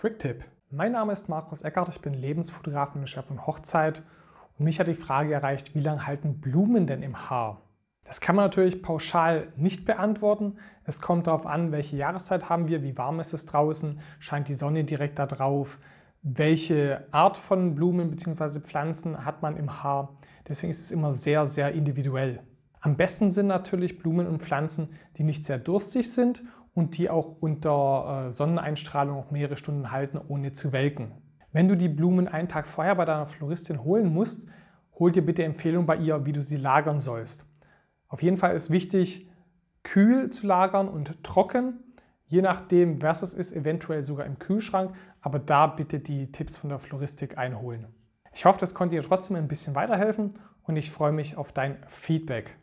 Quick-Tipp. Mein Name ist Markus Eckert, ich bin Lebensfotograf mit dem Schwerpunkt Hochzeit und mich hat die Frage erreicht, wie lange halten Blumen denn im Haar? Das kann man natürlich pauschal nicht beantworten. Es kommt darauf an, welche Jahreszeit haben wir, wie warm ist es draußen, scheint die Sonne direkt da drauf, welche Art von Blumen bzw. Pflanzen hat man im Haar. Deswegen ist es immer sehr, sehr individuell. Am besten sind natürlich Blumen und Pflanzen, die nicht sehr durstig sind und die auch unter äh, Sonneneinstrahlung auch mehrere Stunden halten, ohne zu welken. Wenn du die Blumen einen Tag vorher bei deiner Floristin holen musst, hol dir bitte Empfehlung bei ihr, wie du sie lagern sollst. Auf jeden Fall ist wichtig, kühl zu lagern und trocken. Je nachdem, was es ist, eventuell sogar im Kühlschrank, aber da bitte die Tipps von der Floristik einholen. Ich hoffe, das konnte dir trotzdem ein bisschen weiterhelfen und ich freue mich auf dein Feedback.